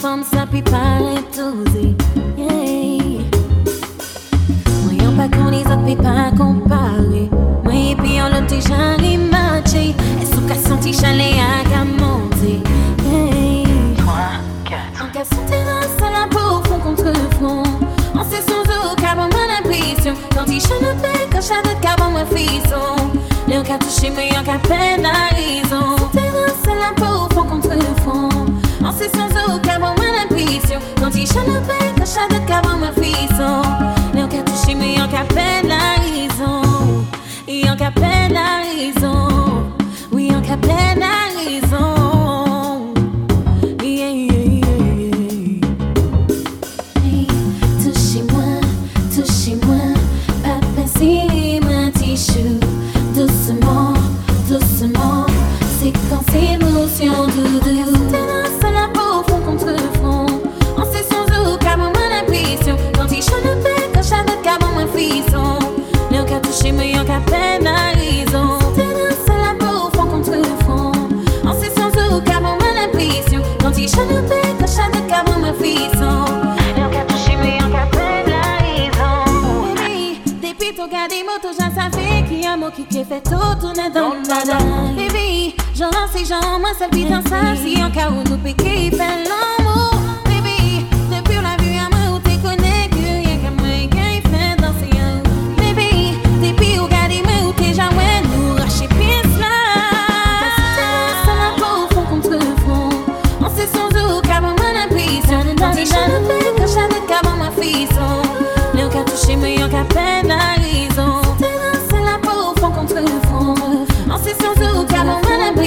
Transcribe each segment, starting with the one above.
Forme, ça puis pas tout Yeah. Pas qu'on les autres, puis pas comparer. Moi, et puis on l'a déjà rematché. Est-ce qu'on a senti chalet à monter? Yeah. 3, 4. En cas, santé dans la peau, fond contre front. On sait son zoo, on a l'impression. Quand il chante le bec, quand j'avais car on me fait son. Léon qu'a touché, mais y'en qu'a peine raison. Terrain, c'est la peau, fond contre fond. En sait son zoo, car on a l'impression. Quand il chante le bec, quand j'avais car on me fait son. Léon qu'a touché, mais y'en qu'a peine à raison. Y'en qu'a peine à raison. Oui, y'en qu'a Baby, j'en lance ces gens, moi seul vite en salle. Si en cas où nous piquer, fait l'amour. Baby,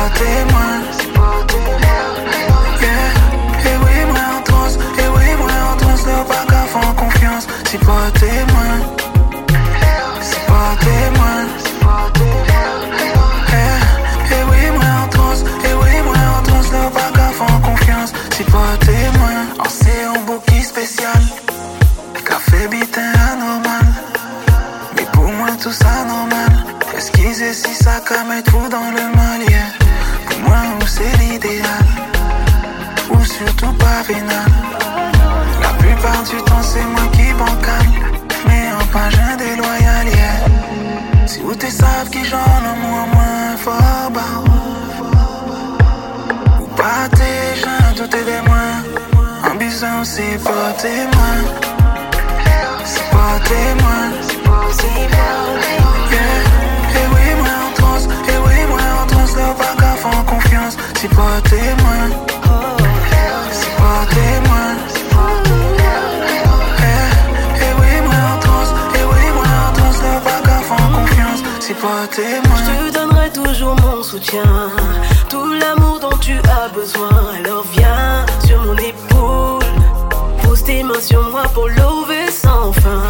pas tes gens tout est des moins Ambition c'est portez moi C'est portez moi C'est pas témoin. C'est pas témoin. Eh, eh oui, moi en transe. Eh oui, moi en transe. Pas qu'à faire confiance. C'est pas témoin. Oh, c'est un bouquet spécial. Café bitin anormal. Mais pour moi, tout ça normal. Esquisez si ça met tout dans le mal, pas. La plupart du temps, c'est moi qui bancal. Mais en pas j'ai déloyal, yeah. Si vous te savent qui j'en ai moins, moins fort, bah. Ou pas tes gens, tout est des moins. Ambition, c'est pas tes mains. C'est pas tes mains. Yeah. Et oui, moi en transe, et oui, moi en transe, pas qu'à faire confiance. C'est pas tes mains. Je te donnerai toujours mon soutien, tout l'amour dont tu as besoin. Alors viens sur mon épaule, pose tes mains sur moi pour lever sans fin.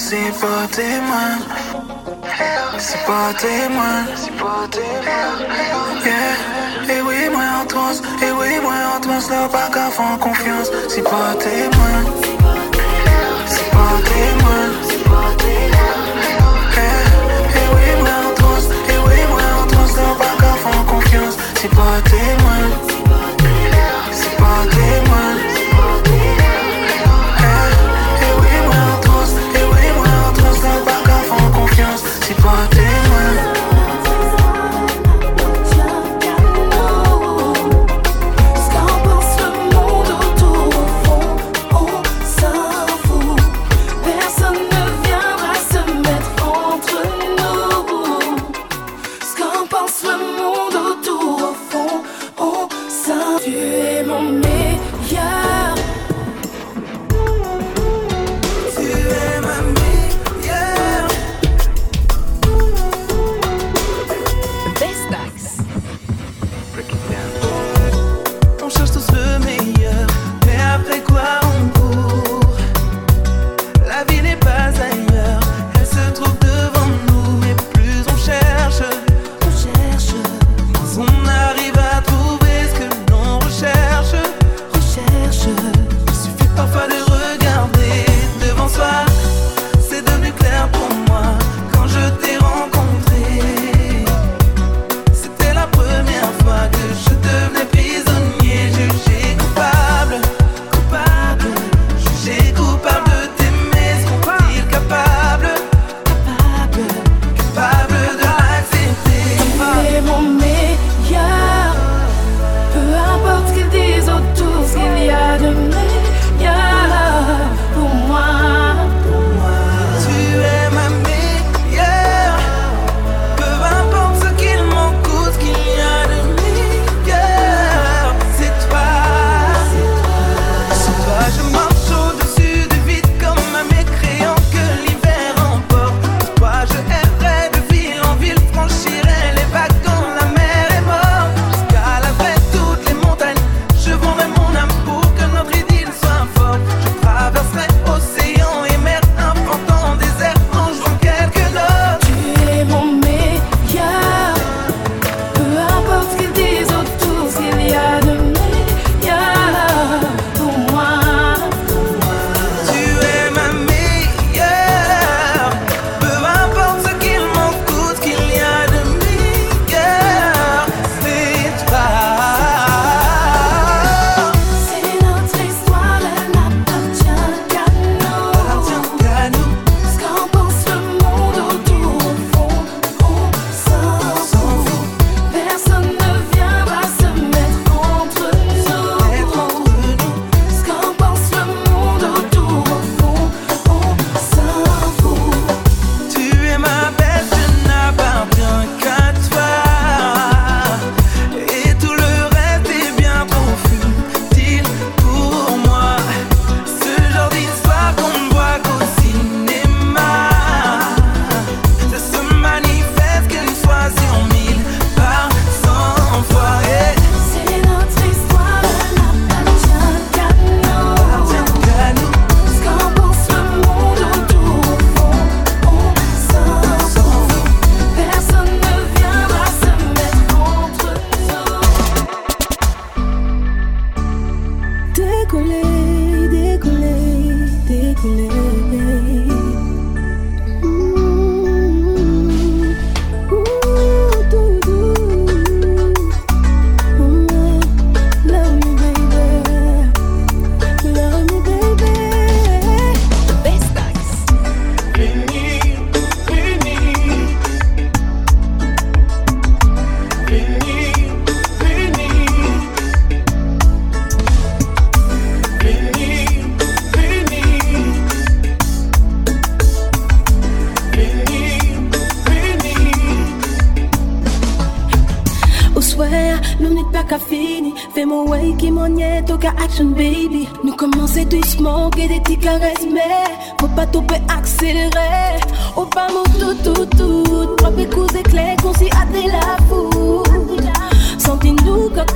C'est pas. C'est pas témoin. C'est pas témoin. Yeah, et oui, moi en transe, et oui, moi en là, pas qu'à faire confiance. Si pas témoin, si pas témoin. Yeah, et oui, moi en transe, et oui, moi en là, pas qu'à faire confiance. Si pas témoin.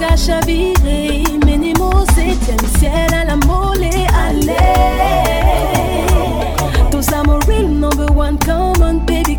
qu'à chavirer. Menez à la molle allez. Those are my real number one, come on baby,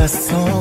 On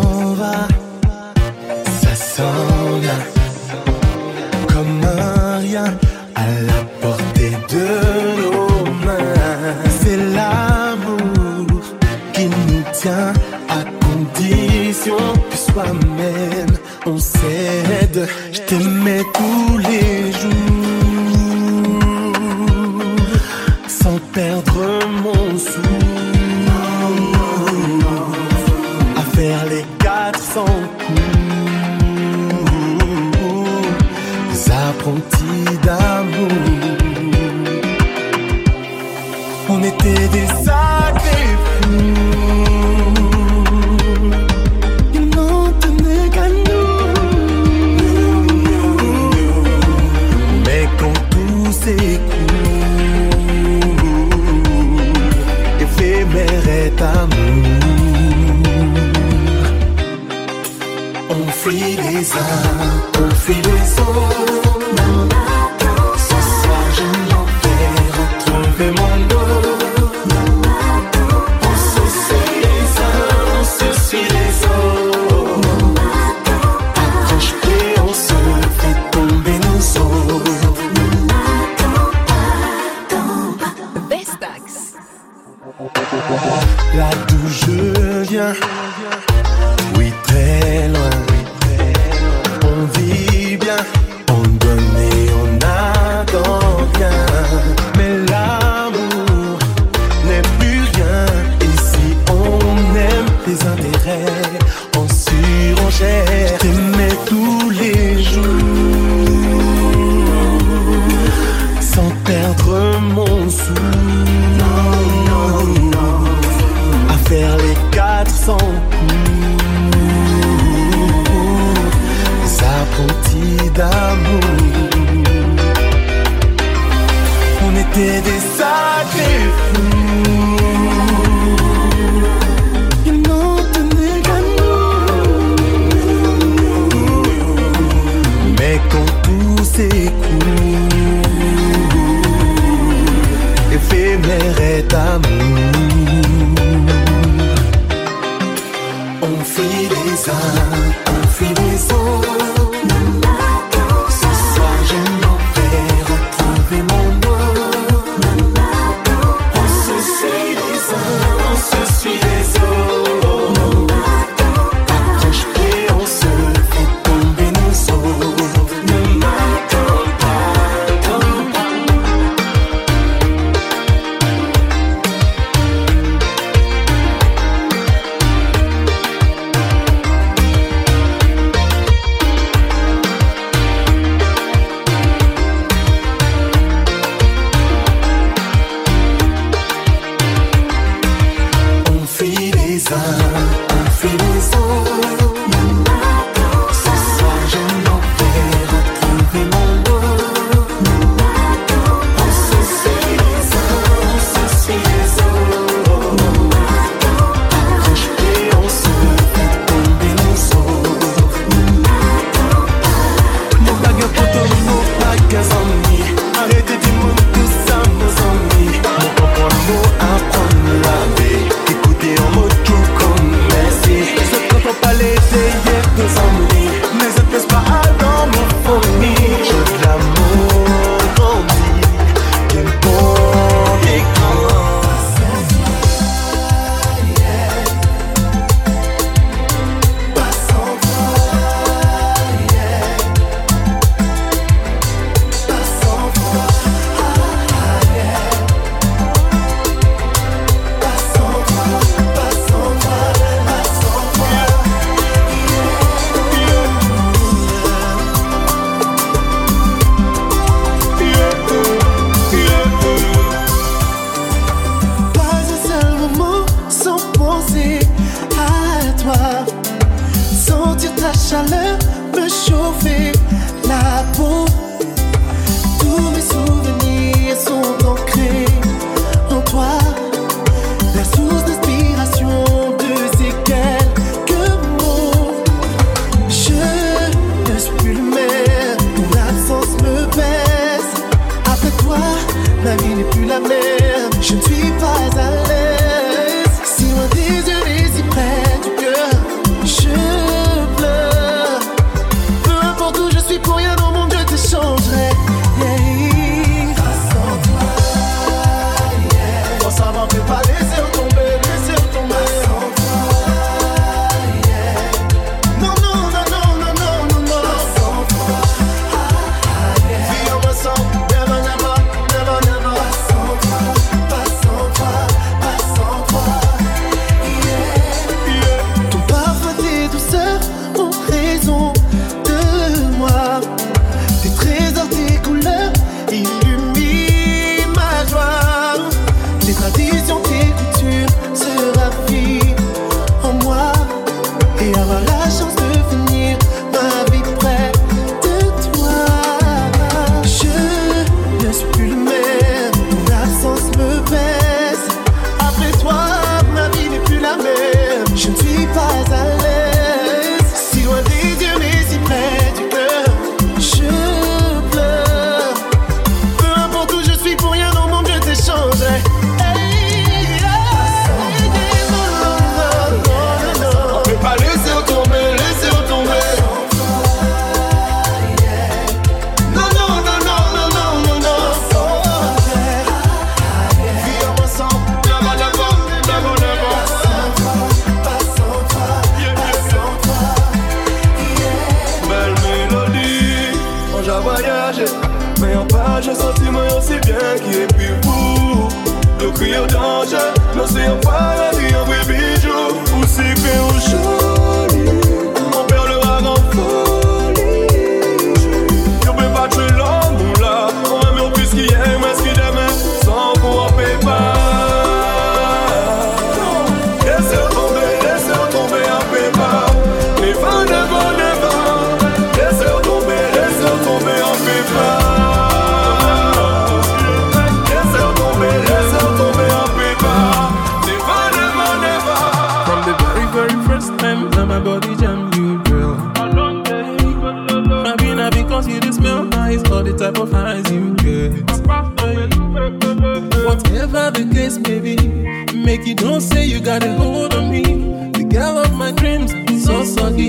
Make you don't say you got a hold on me. The girl of my dreams, so soggy.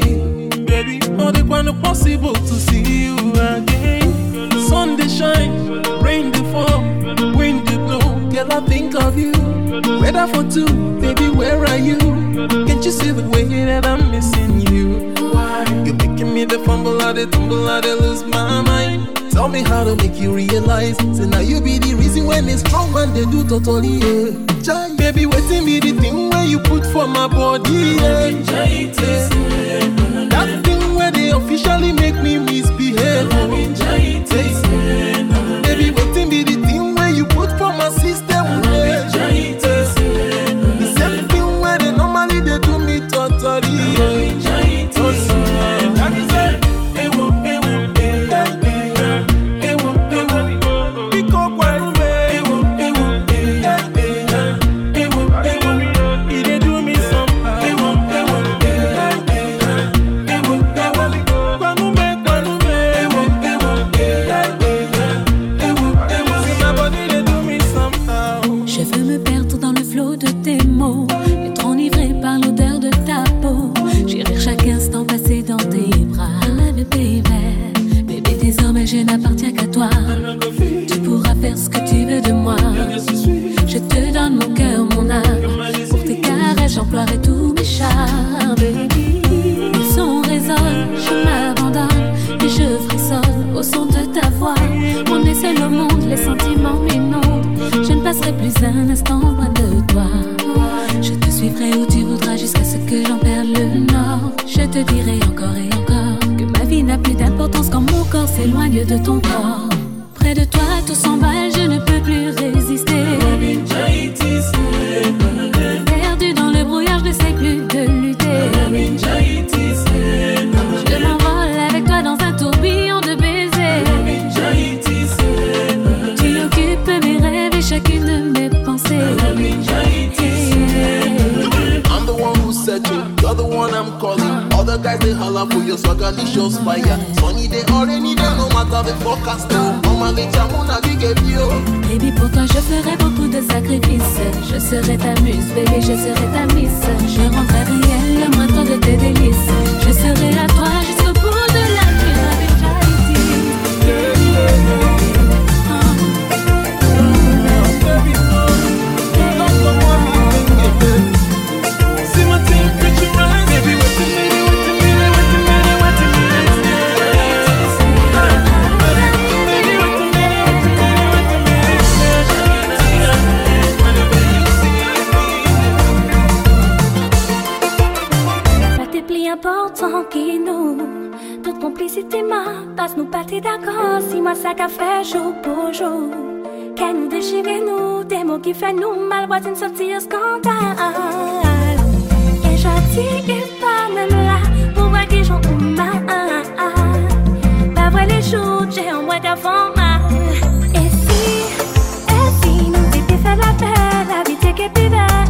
Baby, not the one possible to see you again. Sun they shine, rain they fall, wind they blow. Girl, I think of you. Weather for two, baby, where are you? Can't you see the way that I'm missing you? You're making me the fumble, I the tumble, I the lose my mind. Tell me how to make you realize. So now you be the them is strong and they do totally, yeah. Jai, baby, waiting the thing where you put for my body, yeah. Yeah. That thing where they officially make me misbehave. Yeah. Je ferai beaucoup de sacrifices. Je serai ta muse, bébé, je serai ta miss. Je rendrai le moindre de tes délices. Je serai à mwa sa ka fè jou pou jou Kè nou dechire nou, de mou ki fè nou mal. Watin soti yo skandal E jati e pa mèm la, pou wè ki joun ou ma Pa vwe le chou, jè an wè gavan ma E si, e si nou di pi fè la pè La vi te ke pi vè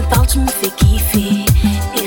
about me fikir fi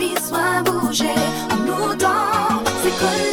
habits soient bougés en nous dans ces collègues.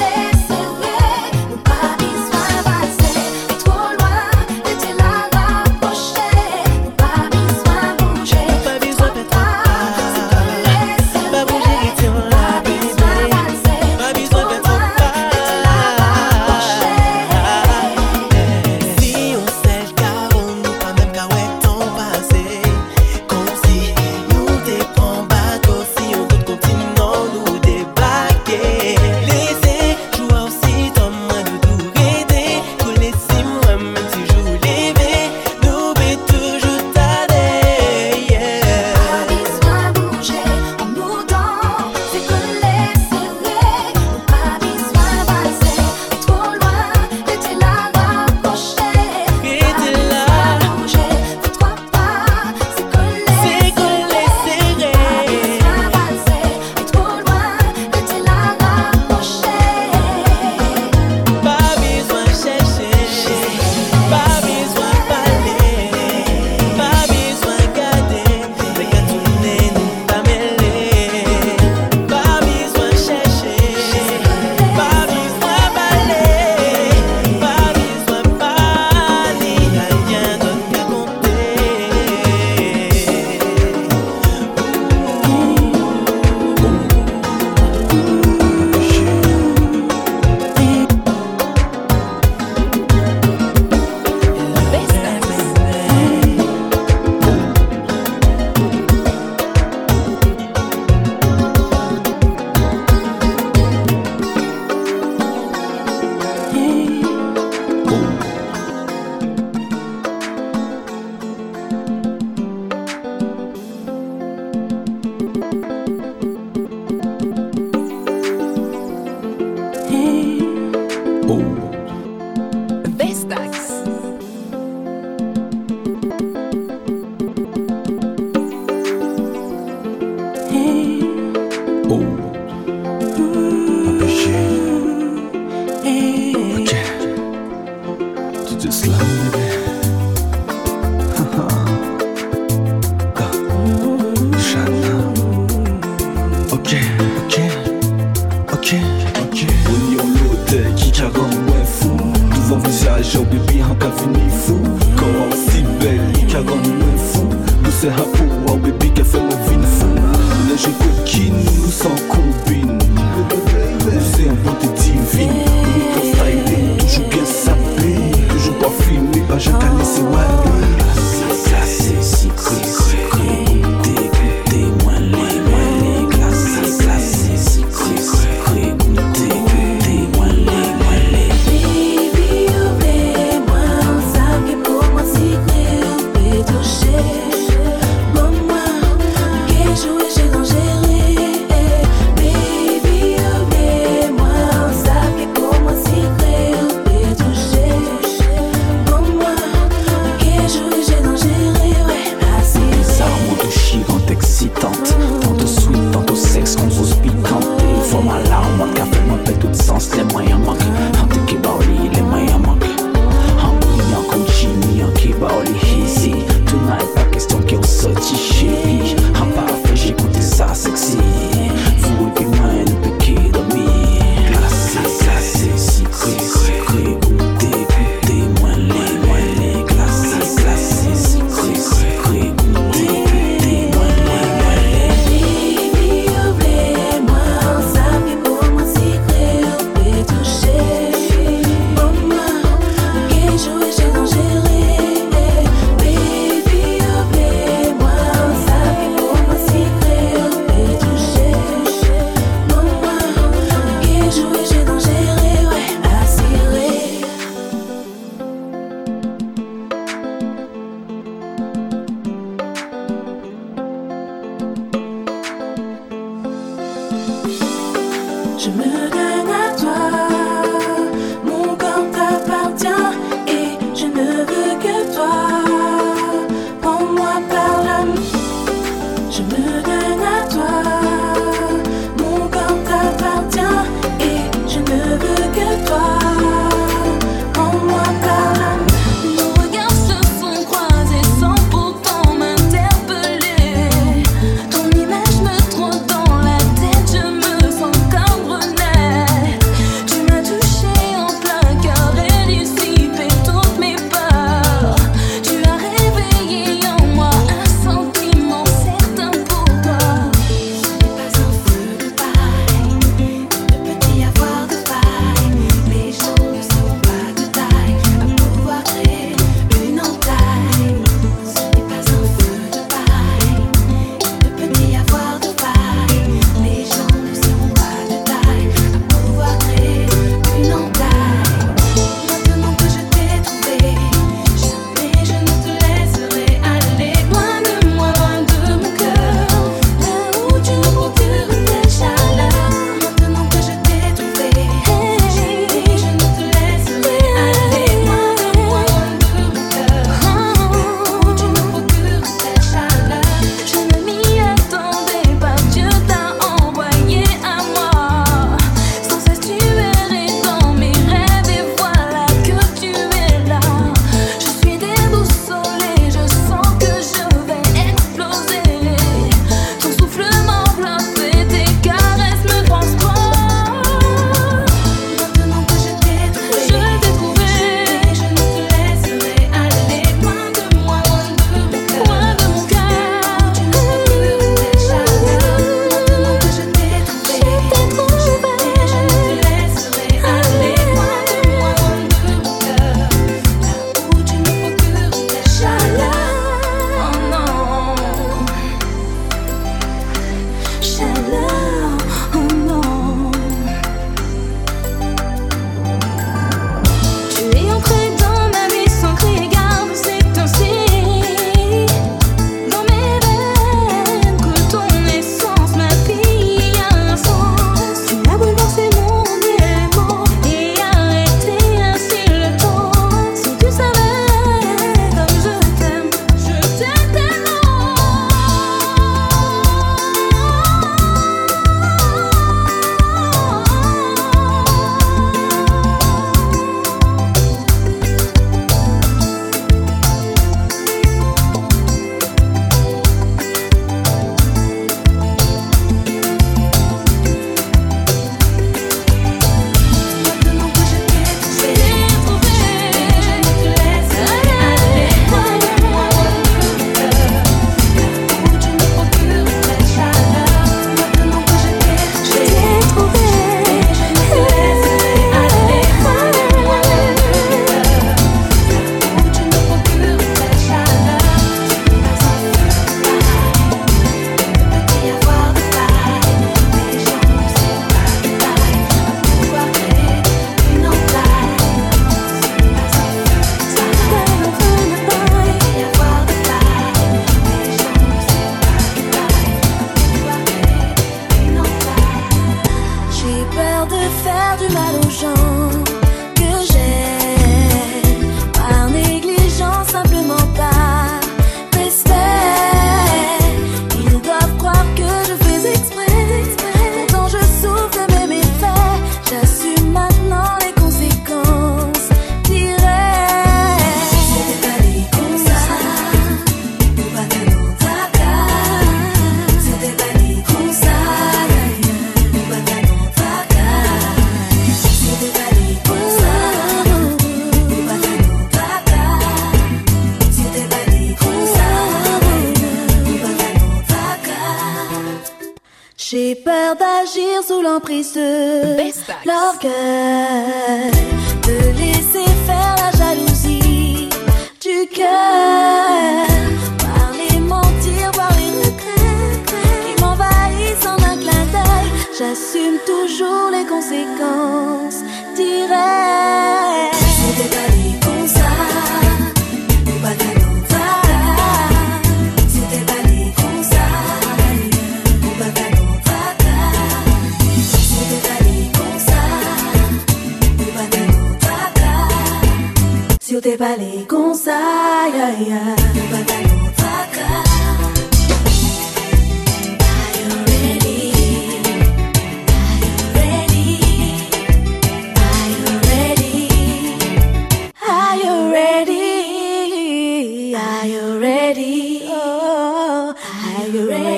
you ready?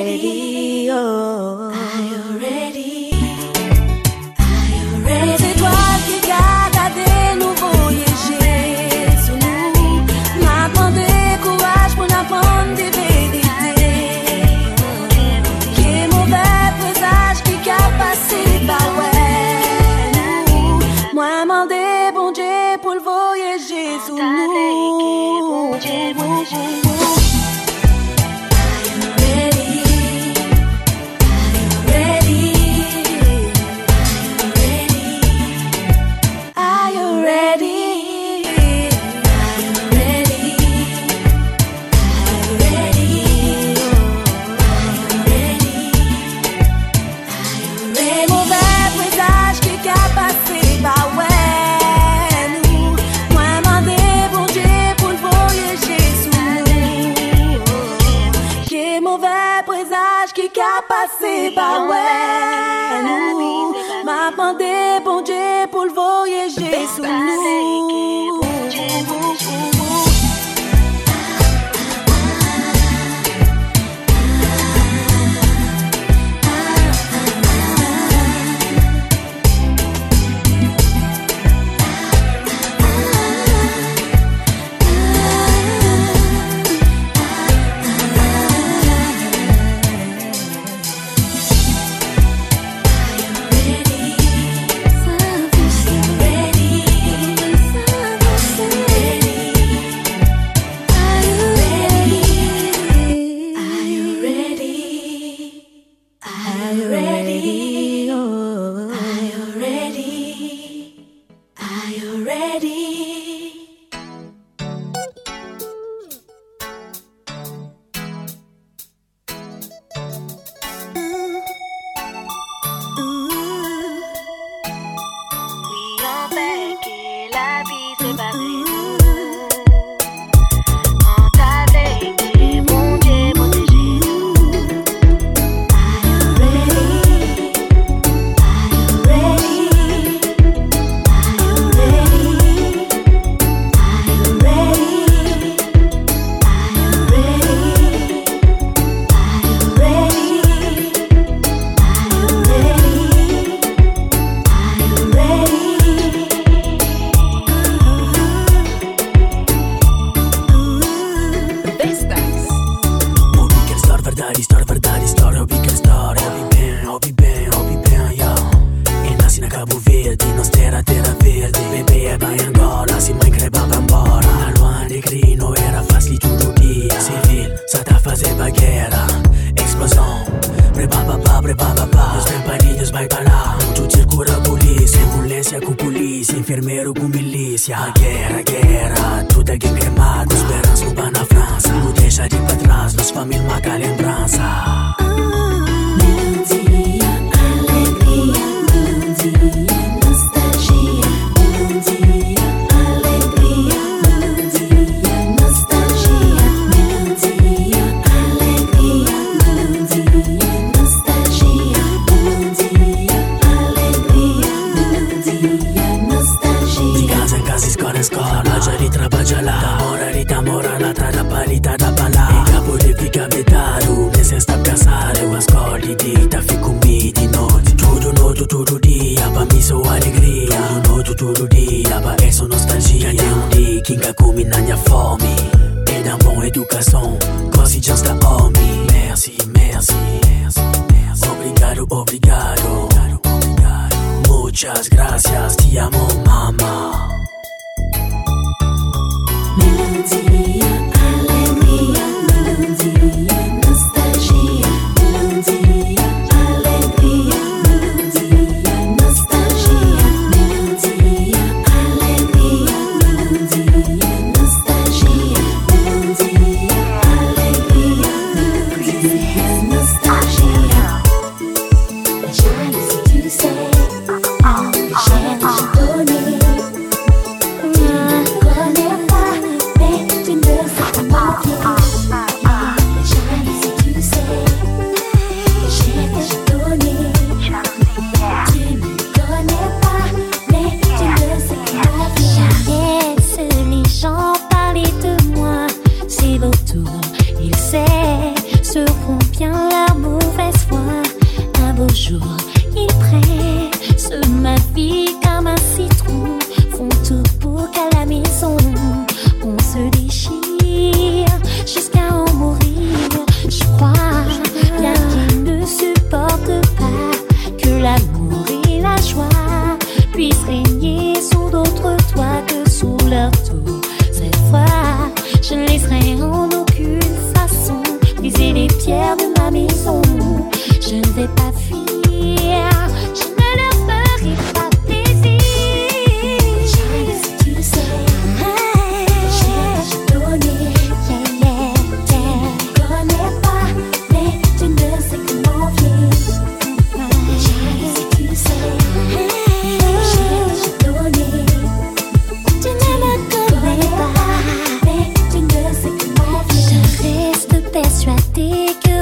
Muchas gracias,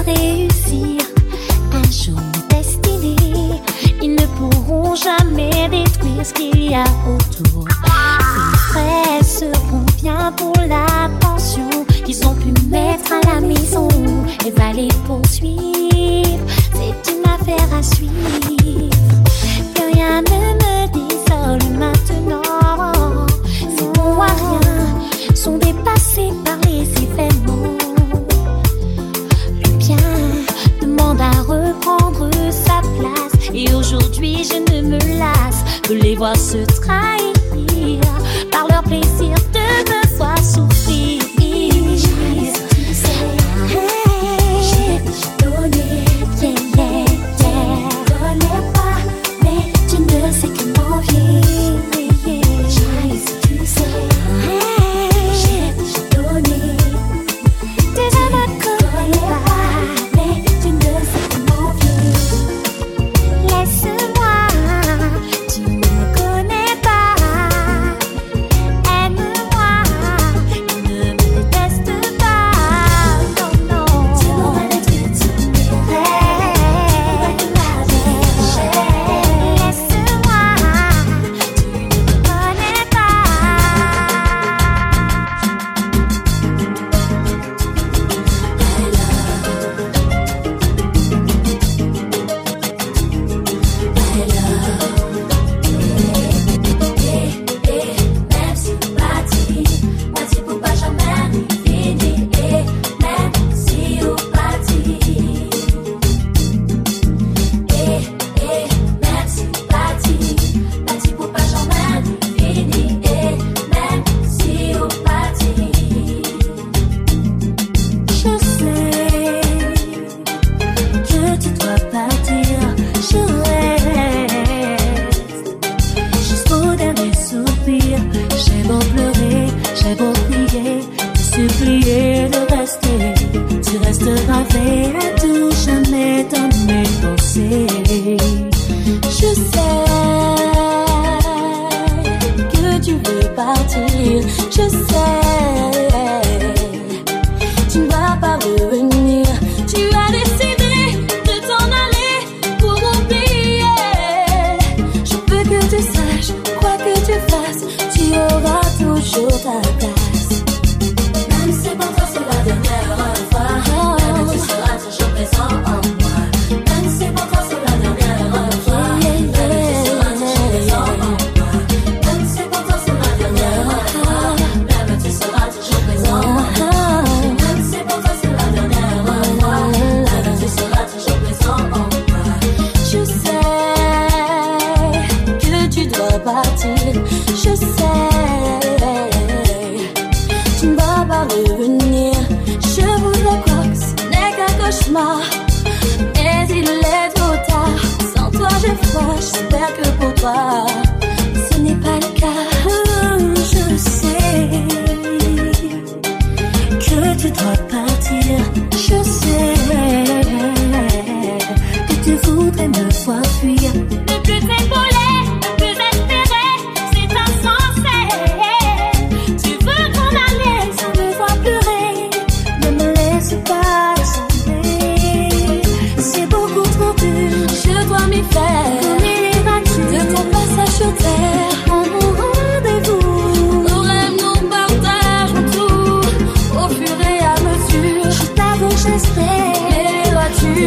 réussir, un jour destiné, ils ne pourront jamais détruire ce qu'il y a autour. Ces frais seront bien pour la pension qu'ils ont pu mettre à la maison et va les poursuivre. C'est une affaire à suivre. je ne me lasse de les voir se trahir par leur plaisir.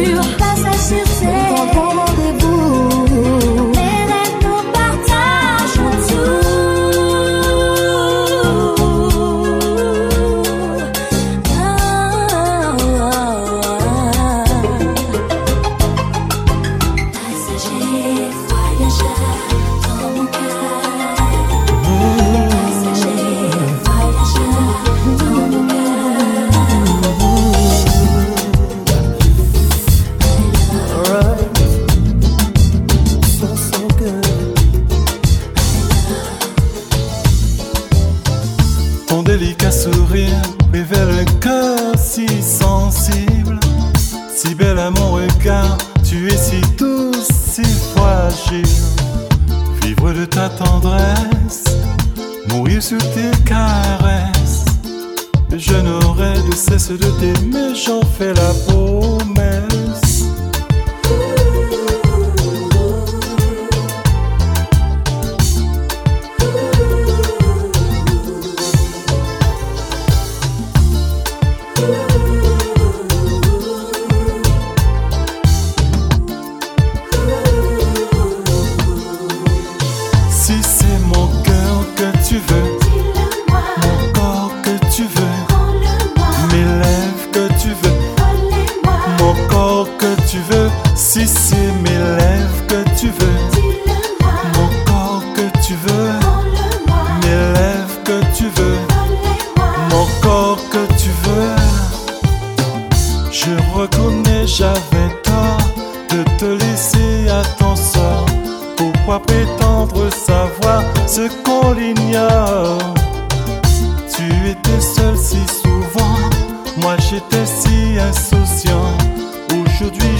you.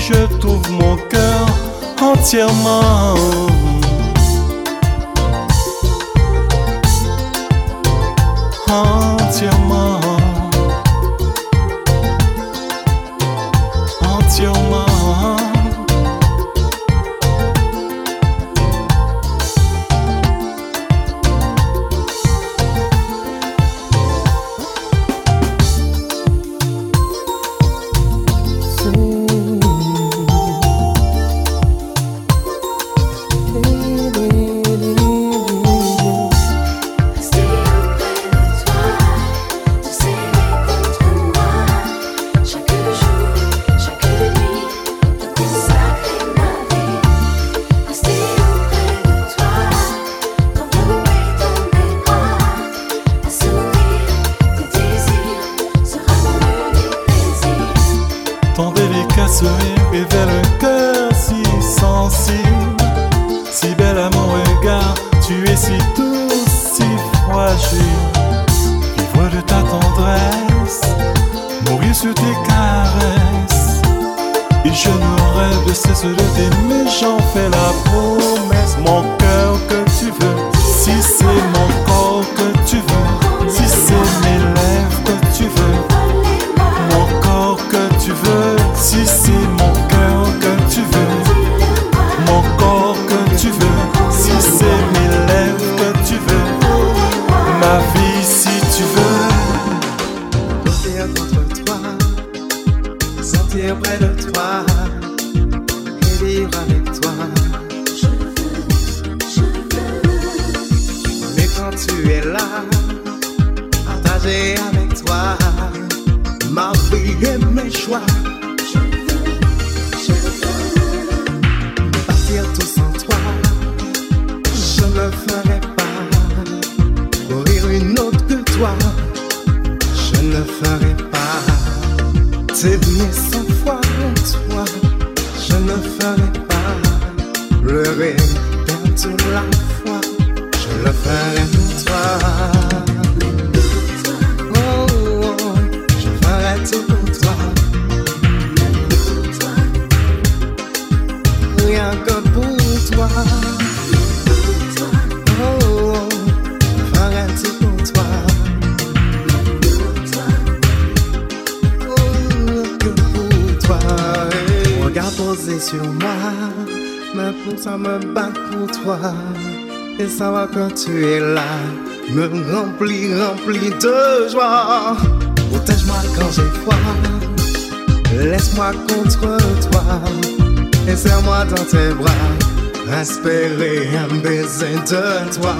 Je trouve mon cœur entièrement. Entièrement. Tu es là me remplit, remplit de joie. Protège-moi quand j'ai froid, laisse-moi contre toi et serre-moi dans tes bras, espérer un baiser de toi.